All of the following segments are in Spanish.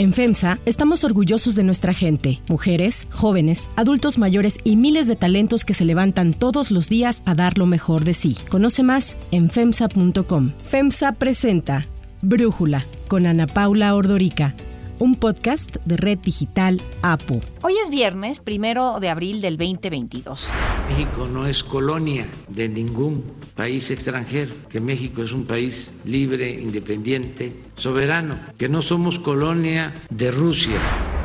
En FEMSA estamos orgullosos de nuestra gente, mujeres, jóvenes, adultos mayores y miles de talentos que se levantan todos los días a dar lo mejor de sí. Conoce más en FEMSA.com. FEMSA presenta Brújula con Ana Paula Ordorica un podcast de Red Digital APU. Hoy es viernes, primero de abril del 2022. México no es colonia de ningún país extranjero, que México es un país libre, independiente, soberano, que no somos colonia de Rusia.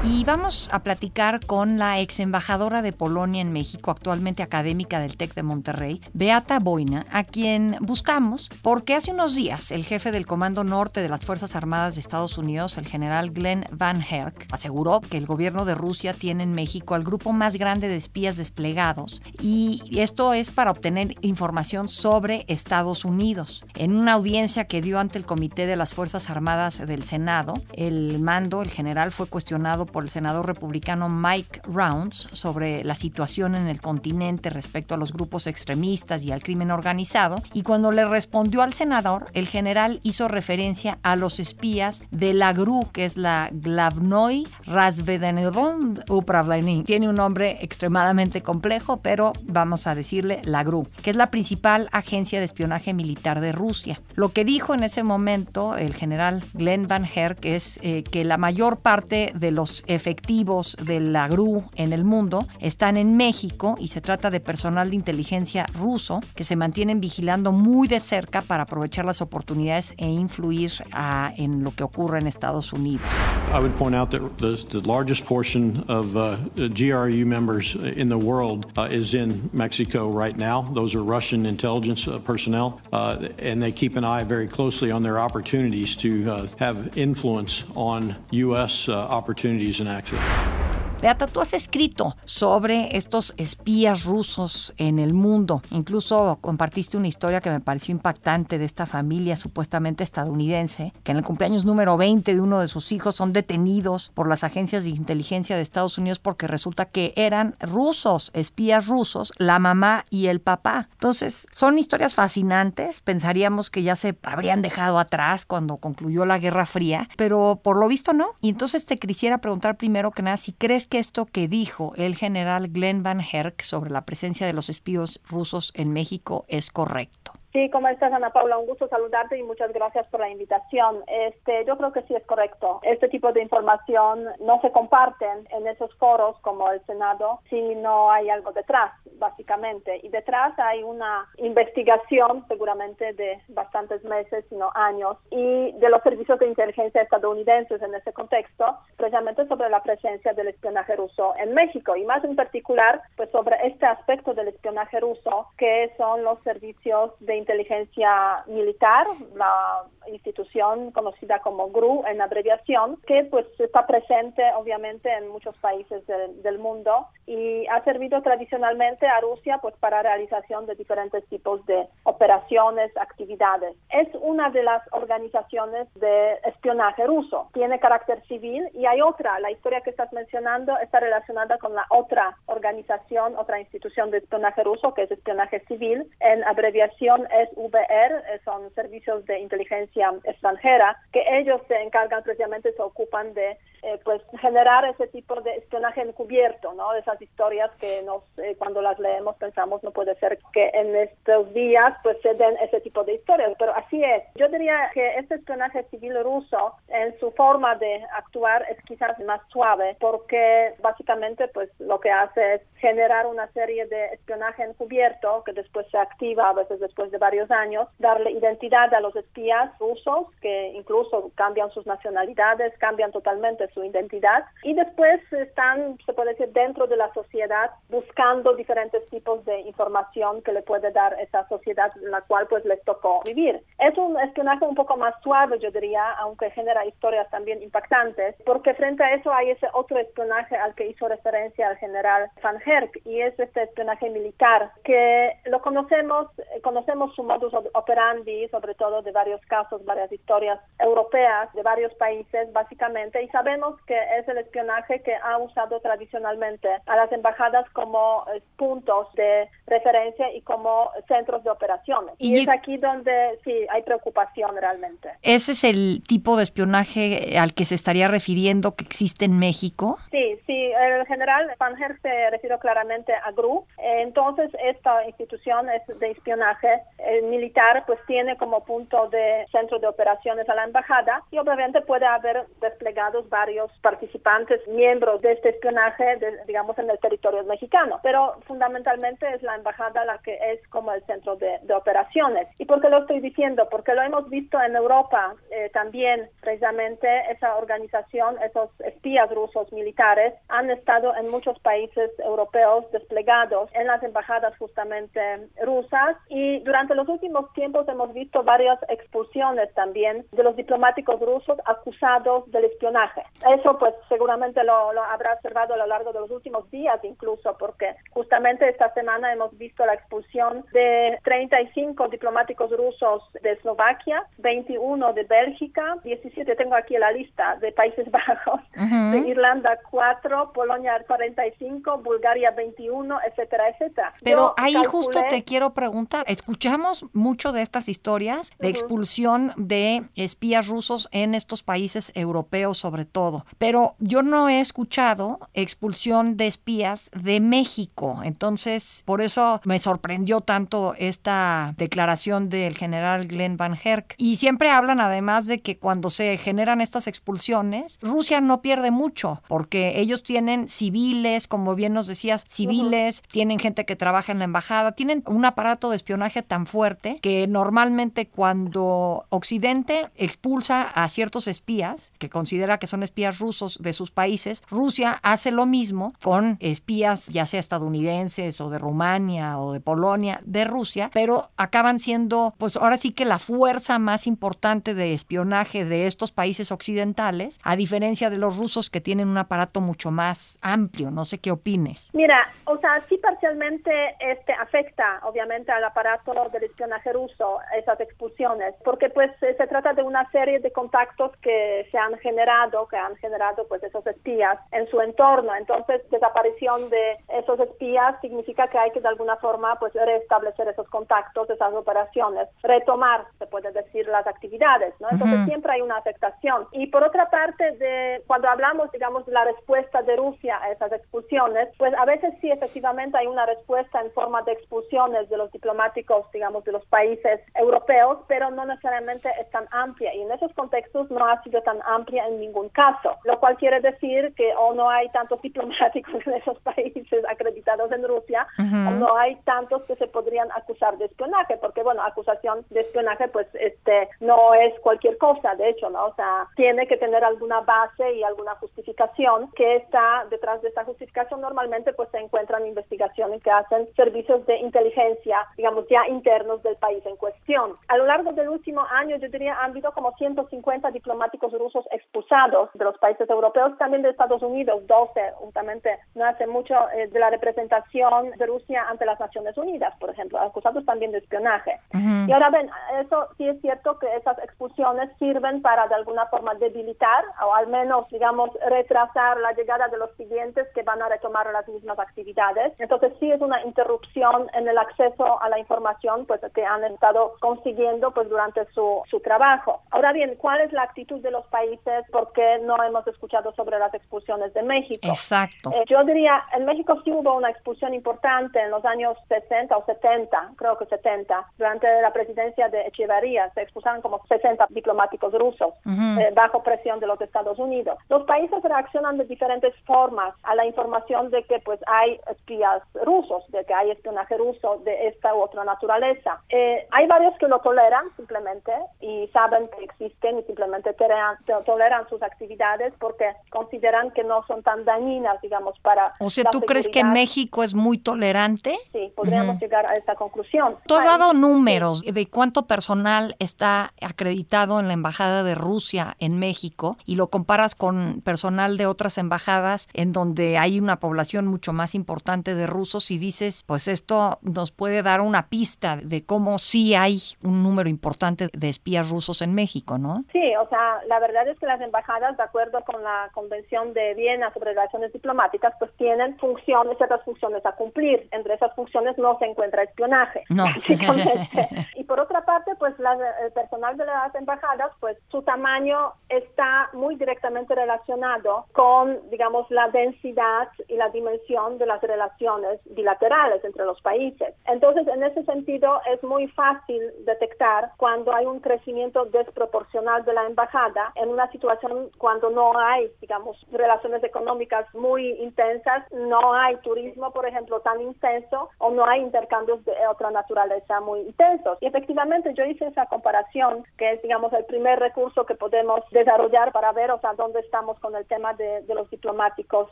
Y vamos a platicar con la ex embajadora de Polonia en México, actualmente académica del TEC de Monterrey, Beata Boina, a quien buscamos porque hace unos días el jefe del Comando Norte de las Fuerzas Armadas de Estados Unidos, el general Glenn Van Herk, aseguró que el gobierno de Rusia tiene en México al grupo más grande de espías desplegados y esto es para obtener información sobre Estados Unidos. En una audiencia que dio ante el Comité de las Fuerzas Armadas del Senado, el mando, el general, fue cuestionado por el senador republicano Mike Rounds sobre la situación en el continente respecto a los grupos extremistas y al crimen organizado, y cuando le respondió al senador, el general hizo referencia a los espías de la GRU, que es la Glavnoy Razvedenevon Upravlení. Tiene un nombre extremadamente complejo, pero vamos a decirle la GRU, que es la principal agencia de espionaje militar de Rusia. Lo que dijo en ese momento el general Glenn Van Herk es eh, que la mayor parte de los efectivos de la GRU en el mundo están en México y se trata de personal de inteligencia ruso que se mantienen vigilando muy de cerca para aprovechar las oportunidades e influir uh, en lo que ocurre en Estados Unidos. I would point out that the, the largest portion of uh, GRU members in the world uh, is in Mexico right now. Those are Russian intelligence uh, personnel, uh, and they keep an eye very closely on their opportunities to uh, Uh, have influence on U.S. Uh, opportunities and access. Beata, tú has escrito sobre estos espías rusos en el mundo. Incluso compartiste una historia que me pareció impactante de esta familia supuestamente estadounidense, que en el cumpleaños número 20 de uno de sus hijos son detenidos por las agencias de inteligencia de Estados Unidos porque resulta que eran rusos, espías rusos, la mamá y el papá. Entonces, son historias fascinantes. Pensaríamos que ya se habrían dejado atrás cuando concluyó la Guerra Fría, pero por lo visto no. Y entonces te quisiera preguntar primero que nada si crees que esto que dijo el general Glenn Van Herk sobre la presencia de los espías rusos en México es correcto? Sí, ¿cómo estás, Ana Paula? Un gusto saludarte y muchas gracias por la invitación. Este, yo creo que sí es correcto. Este tipo de información no se comparten en esos foros como el Senado si no hay algo detrás, básicamente. Y detrás hay una investigación seguramente de bastantes meses, sino años, y de los servicios de inteligencia estadounidenses en ese contexto, precisamente sobre la presencia del espionaje ruso en México y más en particular, pues sobre este aspecto del espionaje ruso que son los servicios de inteligencia militar, la institución conocida como GRU en abreviación, que pues está presente obviamente en muchos países del mundo y ha servido tradicionalmente a Rusia pues para realización de diferentes tipos de operaciones, actividades. Es una de las organizaciones de espionaje ruso. Tiene carácter civil y hay otra, la historia que estás mencionando está relacionada con la otra organización, otra institución de espionaje ruso que es espionaje civil. En abreviación es VR, eh, son servicios de inteligencia extranjera, que ellos se encargan precisamente, se ocupan de eh, pues generar ese tipo de espionaje encubierto, ¿no? Esas historias que nos, eh, cuando las leemos pensamos no puede ser que en estos días pues se den ese tipo de historias, pero así es. Yo diría que este espionaje civil ruso en su forma de actuar es quizás más suave porque básicamente pues lo que hace es generar una serie de espionaje encubierto que después se activa a veces después de varios años, darle identidad a los espías rusos que incluso cambian sus nacionalidades, cambian totalmente su identidad y después están, se puede decir, dentro de la sociedad buscando diferentes tipos de información que le puede dar esa sociedad en la cual pues les tocó vivir. Es un espionaje un poco más suave, yo diría, aunque genera historias también impactantes, porque frente a eso hay ese otro espionaje al que hizo referencia el general Van Herk y es este espionaje militar que lo conocemos, conocemos su modus operandi, sobre todo de varios casos varias historias europeas de varios países, básicamente, y sabemos que es el espionaje que ha usado tradicionalmente a las embajadas como eh, puntos de referencia y como centros de operaciones. Y, es aquí donde sí hay preocupación realmente. ¿Ese es el tipo de espionaje al que se estaría refiriendo que existe en México? Sí, sí, el general Panger se refirió claramente a GRU. Entonces, esta institución es de espionaje militar, pues tiene como punto de centro de operaciones a la embajada y obviamente puede haber desplegados varios participantes, miembros de este espionaje, digamos, en el territorio mexicano. Pero fundamentalmente es la embajada la que es como el centro de, operaciones. ¿Y por qué lo estoy diciendo? Porque lo hemos visto en Europa eh, también, precisamente esa organización, esos espías rusos militares han estado en muchos países europeos desplegados en las embajadas justamente rusas y durante los últimos tiempos hemos visto varias expulsiones también de los diplomáticos rusos acusados del espionaje. Eso pues seguramente lo, lo habrá observado a lo largo de los últimos días incluso porque justamente esta semana hemos visto la expulsión de 35 diplomáticos rusos de Eslovaquia, 21 de Bélgica, 17 tengo aquí la lista de Países Bajos, de Irlanda 4, Polonia 45, Bulgaria 21, etcétera, etcétera. Pero ahí justo te quiero preguntar, escuchamos mucho de estas historias de expulsión de espías rusos en estos países europeos sobre todo, pero yo no he escuchado expulsión de espías de México, entonces por eso me sorprendió tanto esta declaración del general Glenn Van Herk. Y siempre hablan además de que cuando se generan estas expulsiones, Rusia no pierde mucho, porque ellos tienen civiles, como bien nos decías, civiles, tienen gente que trabaja en la embajada, tienen un aparato de espionaje tan fuerte que normalmente cuando Occidente expulsa a ciertos espías, que considera que son espías rusos de sus países, Rusia hace lo mismo con espías, ya sea estadounidenses o de Rumania o de Polonia, de Rusia, pero acaban siendo, pues ahora sí que la fuerza más importante de espionaje de estos países occidentales, a diferencia de los rusos que tienen un aparato mucho más amplio. No sé qué opines. Mira, o sea, sí parcialmente este afecta obviamente al aparato del espionaje ruso esas expulsiones, porque pues se trata de una serie de contactos que se han generado, que han generado pues esos espías en su entorno. Entonces, desaparición de esos espías significa que hay que de alguna forma pues restablecer esos contactos, esas operaciones, retomar, se puede decir, las actividades, ¿no? Entonces siempre hay una afectación. Y por otra parte, de cuando hablamos, digamos, de la respuesta de Rusia a esas expulsiones, pues a veces sí efectivamente hay una respuesta en forma de expulsiones de los diplomáticos, digamos, de los países europeos, pero no necesariamente es tan amplia. Y en esos contextos no ha sido tan amplia en ningún caso, lo cual quiere decir que o no hay tantos diplomáticos en esos países acreditados en Rusia o no hay tantos que se podrían acusar de espionaje, porque bueno, acusación de espionaje pues este no es cualquier cosa, de hecho, ¿no? O sea, tiene que tener alguna base y alguna justificación que está detrás de esta justificación. Normalmente pues se encuentran investigaciones que hacen servicios de inteligencia, digamos ya internos del país en cuestión. A lo largo del último año yo diría han habido como 150 diplomáticos rusos expulsados de los países europeos, también de Estados Unidos, 12 justamente no hace mucho eh, de la representación de Rusia ante las Naciones Unidas, por ejemplo, acusados también de espionaje. Y ahora ven, eso sí es cierto que esas expulsiones sirven para de alguna forma debilitar o al menos, digamos, retrasar la llegada de los siguientes que van a retomar las mismas actividades. Entonces sí es una interrupción en el acceso a la información pues que han estado consiguiendo pues durante su, su trabajo. Ahora bien, ¿cuál es la actitud de los países? Porque no hemos escuchado sobre las expulsiones de México. Exacto. Eh, yo diría, en México sí hubo una expulsión importante en los años 60 o 70, creo que 70, durante la presidencia de Echeverría. Se expulsaron como 60 diplomáticos rusos eh, bajo presión de los Estados Unidos. Los países reaccionan de diferentes formas a la información de que pues hay espías rusos, de que hay espionaje ruso de esta u otra naturaleza. Eh, hay varios que lo toleran simplemente y saben que existen y simplemente toleran, toleran sus actividades porque consideran que no son tan dañinas, digamos, para... O sea, ¿tú crees que México es muy tolerante? Sí, podríamos llegar a esa conclusión. Tú has dado números de cuánto personal está acreditado en la Embajada de Rusia en México y lo comparas con personal de otras embajadas en donde hay una población mucho más importante de rusos y dices, pues esto nos puede dar una pista de cómo sí hay un número importante de espías rusos en México, ¿no? Sí, o sea, la verdad es que las embajadas, de acuerdo con la Convención de Viena sobre relaciones diplomáticas, pues tienen funciones, ciertas funciones a cumplir. Entre esas funciones no se encuentra espionaje. No. y por otra parte, pues el personal de las embajadas, pues su tamaño está muy directamente relacionado con, digamos, la densidad y la dimensión de las relaciones bilaterales entre los países. Entonces, en ese sentido, es muy fácil detectar cuando hay un crecimiento desproporcional de la embajada en una situación cuando no hay, digamos, relaciones económicas muy intensas, no hay turismo, por ejemplo, tan intenso o no hay intercambios de otra naturaleza muy intensos. Y efectivamente yo hice esa comparación, que es, digamos, el primer recurso que podemos desarrollar para ver, o sea, dónde estamos con el tema de, de los diplomáticos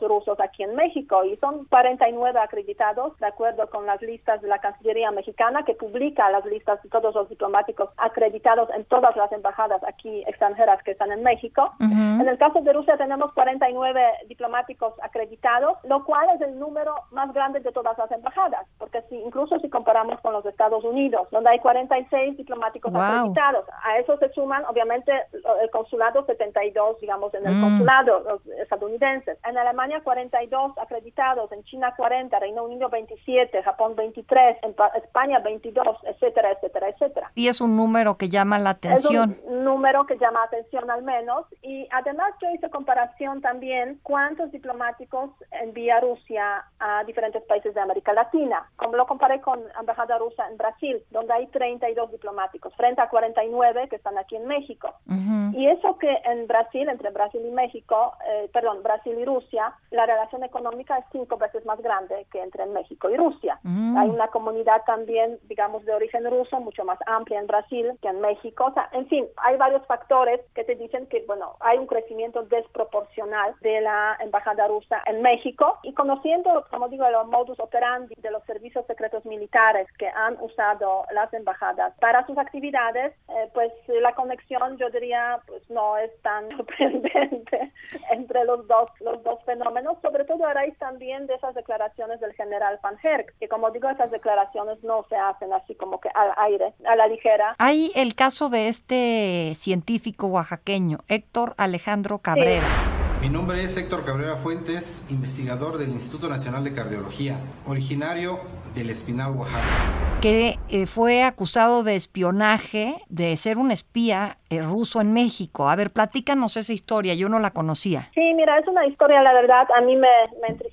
rusos aquí en México. Y son 49 acreditados, de acuerdo con las listas de la Cancillería mexicana, que publica las listas de todos los diplomáticos acreditados en todas las embajadas aquí extranjeras que están en México. En el caso de Rusia tenemos 49 diplomáticos acreditados, lo cual es el número más grande de todas las embajadas, porque si incluso si comparamos con los Estados Unidos, donde hay 46 diplomáticos acreditados, a eso se suman obviamente el consulado 72, digamos, en el mm. consulado los estadounidenses. En Alemania 42 acreditados, en China 40, Reino Unido 27, Japón 23, en España 22, etcétera, etcétera, etcétera. Y es un número que llama la atención. Es un número que llama atención al menos. Y además yo hice comparación también cuántos diplomáticos envía Rusia a diferentes países de América Latina. Como lo comparé con embajada rusa en Brasil, donde hay 32 diplomáticos, frente a 49 que están aquí en México. Y eso que en Brasil, entre Brasil y México, eh, perdón, Brasil y Rusia, la relación económica es cinco veces más grande que entre México y Rusia. Hay una comunidad también, digamos, de origen ruso, mucho más amplia en Brasil que en México. O sea, en fin, hay varios factores que te dicen que, bueno, hay un crecimiento desproporcional de la embajada rusa en México y conociendo, como digo, los modus operandi de los servicios secretos militares que han usado las embajadas para sus actividades, eh, pues la conexión, yo diría, pues no es tan sorprendente entre los dos, los dos fenómenos, sobre todo a raíz también de esas declaraciones del general Van Herk, que como digo, esas declaraciones no se hacen así como que al aire, a la ligera. Hay el caso de este científico oaxaqueño, Héctor Alejandro Cabrera. Mi nombre es Héctor Cabrera Fuentes, investigador del Instituto Nacional de Cardiología, originario del Espinal, Oaxaca que eh, fue acusado de espionaje, de ser un espía eh, ruso en México. A ver, platícanos esa historia, yo no la conocía. Sí, mira, es una historia, la verdad, a mí me,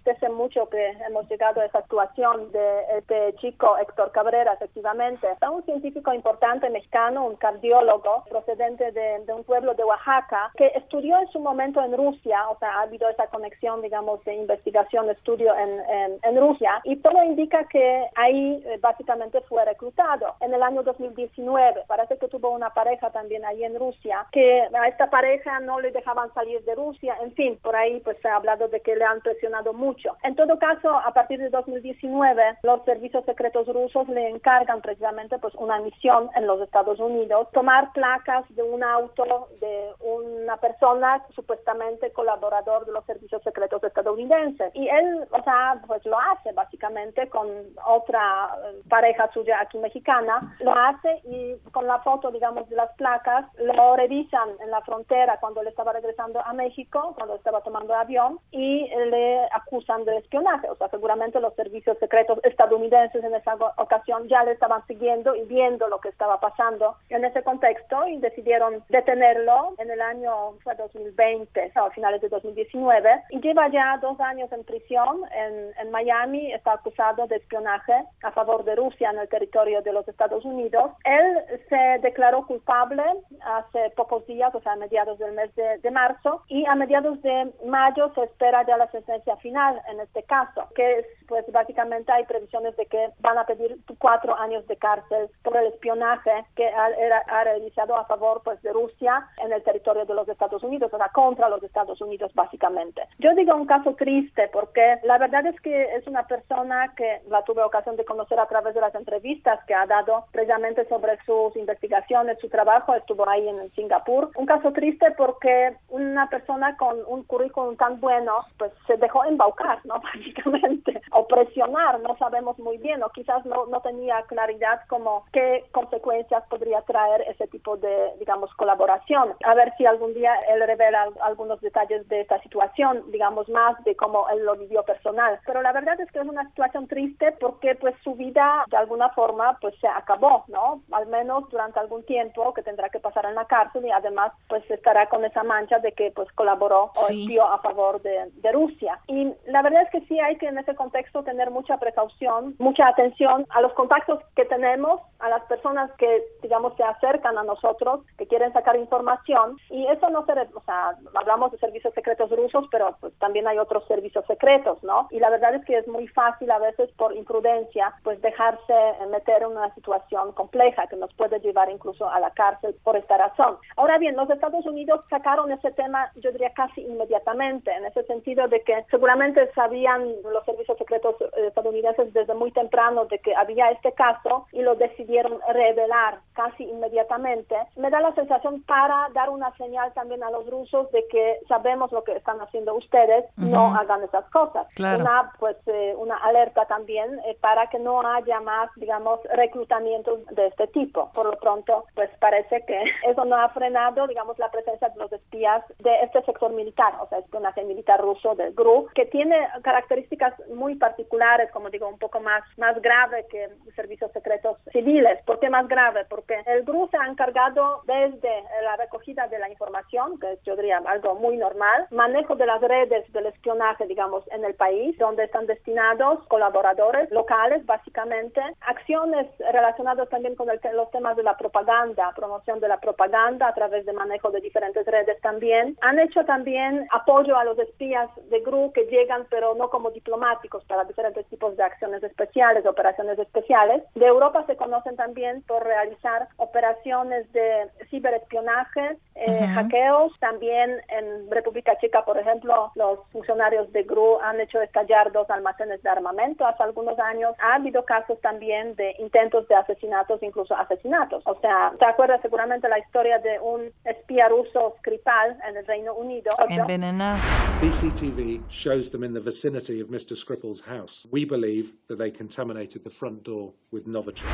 entristece mucho que hemos llegado a esa actuación de este chico Héctor Cabrera, efectivamente. Es un científico importante mexicano, un cardiólogo procedente de, un pueblo de Oaxaca, que estudió en su momento en Rusia, o sea, ha habido esa conexión, digamos, de investigación, estudio en, en Rusia, y todo indica que ahí eh, básicamente fue reclutado. En el año 2019 parece que tuvo una pareja también ahí en Rusia, que a esta pareja no le dejaban salir de Rusia, en fin, por ahí pues se ha hablado de que le han presionado mucho. En todo caso, a partir de 2019, los servicios secretos rusos le encargan precisamente pues una misión en los Estados Unidos, tomar placas de un auto de una persona supuestamente colaborador de los servicios secretos estadounidenses. Y él, o sea, pues lo hace básicamente con otra eh, pareja suya aquí mexicana, lo hace y con la foto, digamos, de las placas, lo revisan en la frontera cuando le estaba regresando a México, cuando estaba tomando avión, y le acusan de espionaje. O sea, seguramente los servicios secretos estadounidenses en esa ocasión ya le estaban siguiendo y viendo lo que estaba pasando en ese contexto y decidieron detenerlo en el año fue 2020, o a finales de 2019, y lleva ya dos años en prisión en, en Miami, está acusado de espionaje a favor de Rusia en el territorio de los Estados Unidos. Él se declaró culpable hace pocos días, o sea, a mediados del mes de, marzo, y a mediados de mayo se espera ya la sentencia final en este caso, que es, pues básicamente hay previsiones de que van a pedir cuatro años de cárcel por el espionaje que ha, ha realizado a favor pues de Rusia en el territorio de los Estados Unidos, o sea, contra los Estados Unidos básicamente. Yo digo un caso triste porque la verdad es que es una persona que la tuve ocasión de conocer a través de las entrevistas que ha dado precisamente sobre sus investigaciones, su trabajo, estuvo ahí en Singapur. Un caso triste porque una persona con un currículum tan bueno, pues se dejó embaucar, ¿no? Básicamente, o presionar, no sabemos muy bien, o quizás no, no tenía claridad como qué consecuencias podría traer ese tipo de, digamos, colaboración. A ver si algún día él revela algunos detalles de esta situación, digamos, más de cómo él lo vivió personal. Pero la verdad es que es una situación triste porque pues su vida de alguna forma pues se acabó, ¿no? Al menos durante algún tiempo que tendrá que pasar en la cárcel y además pues estará con esa mancha de que pues colaboró o espió a favor de, de Rusia. Y la verdad es que sí hay que en ese contexto tener mucha precaución, mucha atención a los contactos que tenemos, a las personas que digamos se acercan a nosotros, que quieren sacar información y eso no se, o sea, hablamos de servicios secretos rusos, pero pues también hay otros servicios secretos, ¿no? Y la verdad es que es muy fácil a veces por imprudencia, pues dejarse meter en una situación compleja que nos puede llevar incluso a la cárcel por esta razón. Ahora bien, los Estados Unidos sacaron ese tema, yo diría casi inmediatamente, en ese sentido de que seguramente sabían los servicios secretos eh, estadounidenses desde muy temprano de que había este caso y lo decidieron revelar casi inmediatamente. Me da la sensación para dar una señal también a los rusos de que sabemos lo que están haciendo ustedes, no hagan esas cosas. Una, pues, eh, una alerta también eh, para que no haya más, digamos, reclutamientos de este tipo. Por lo pronto, pues parece que eso no ha frenado, digamos, la presencia de los espías de este sector militar, o sea, espionaje militar ruso del GRU, que tiene características muy particulares, como digo, un poco más, más grave que servicios secretos civiles. ¿Por qué más grave? Porque el GRU se ha encargado desde la recogida de la información, que yo diría algo muy normal, manejo de las redes del espionaje, digamos, en el país, donde están destinados colaboradores locales, básicamente, acciones relacionadas también con los temas de la propaganda, promoción de la propaganda a través de manejo de diferentes redes también. Han hecho también apoyo a los espías de GRU que llegan, pero no como diplomáticos, para diferentes tipos de acciones especiales, operaciones especiales. De Europa se conocen también por realizar operaciones de ciberespionaje, eh, hackeos. También en República Checa, por ejemplo, los funcionarios de GRU han hecho estallar dos almacenes de armamento hace algunos años. Ha habido casos también de intentos de asesinatos, incluso asesinatos. O sea, ¿te acuerdas seguramente la historia de un espía ruso Skripal en el Reino Unido? Envenenado. CCTV shows them in the vicinity of Mr. Skripal's house. We believe that they contaminated the front door with Novichok.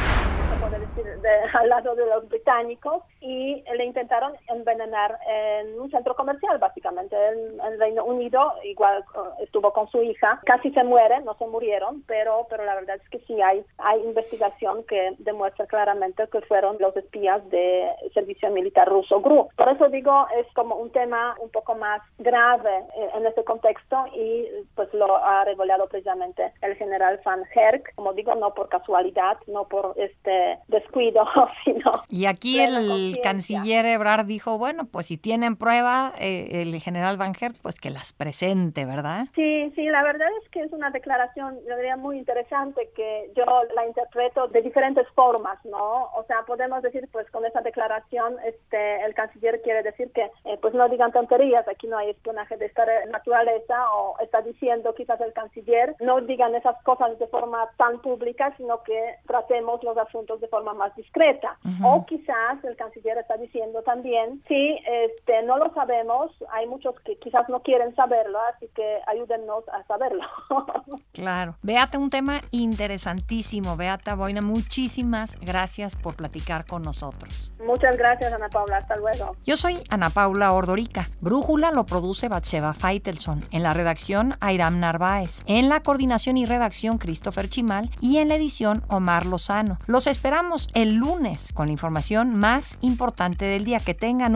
decir, de, al lado de los británicos y le intentaron envenenar en un centro comercial, básicamente, en, el Reino Unido. Igual uh, estuvo con su hija. Casi se mueren, no se murieron, pero, pero la verdad es que sí hay, hay investigación que demuestra claramente que fueron los espías de servicio militar ruso GRU. Por eso digo, es como un tema un poco más grave eh, en este contexto y pues lo ha revelado precisamente el general Van Herk, como digo, no por casualidad, no por este descuido, sino... Y aquí el canciller Ebrard dijo, bueno, pues si tienen prueba, eh, el general Van Herk, pues que las presente, ¿verdad? Sí, sí, la verdad es que es una declaración, yo diría, muy interesante que yo la interpreto de diferentes formas, ¿no? O sea, podemos decir, pues con esa declaración, este, el canciller quiere decir que, eh, pues no digan tonterías, aquí no hay espionaje de esta naturaleza, o está diciendo quizás el canciller, no digan esas cosas de forma tan pública, sino que tratemos los asuntos de forma más discreta. O quizás el canciller está diciendo también, sí, este, no lo sabemos, hay muchos que quizás no quieren saberlo, así que ayúdennos a saberlo. claro. Beata, un tema interesantísimo. Beata Boina, muchísimas gracias por platicar con nosotros. Muchas gracias, Ana Paula. Hasta luego. Yo soy Ana Paula Ordorica. Brújula lo produce Batsheva Feitelson. En la redacción, Airam Narváez. En la coordinación y redacción, Christopher Chimal. Y en la edición, Omar Lozano. Los esperamos el lunes con la información más importante del día. Que tengan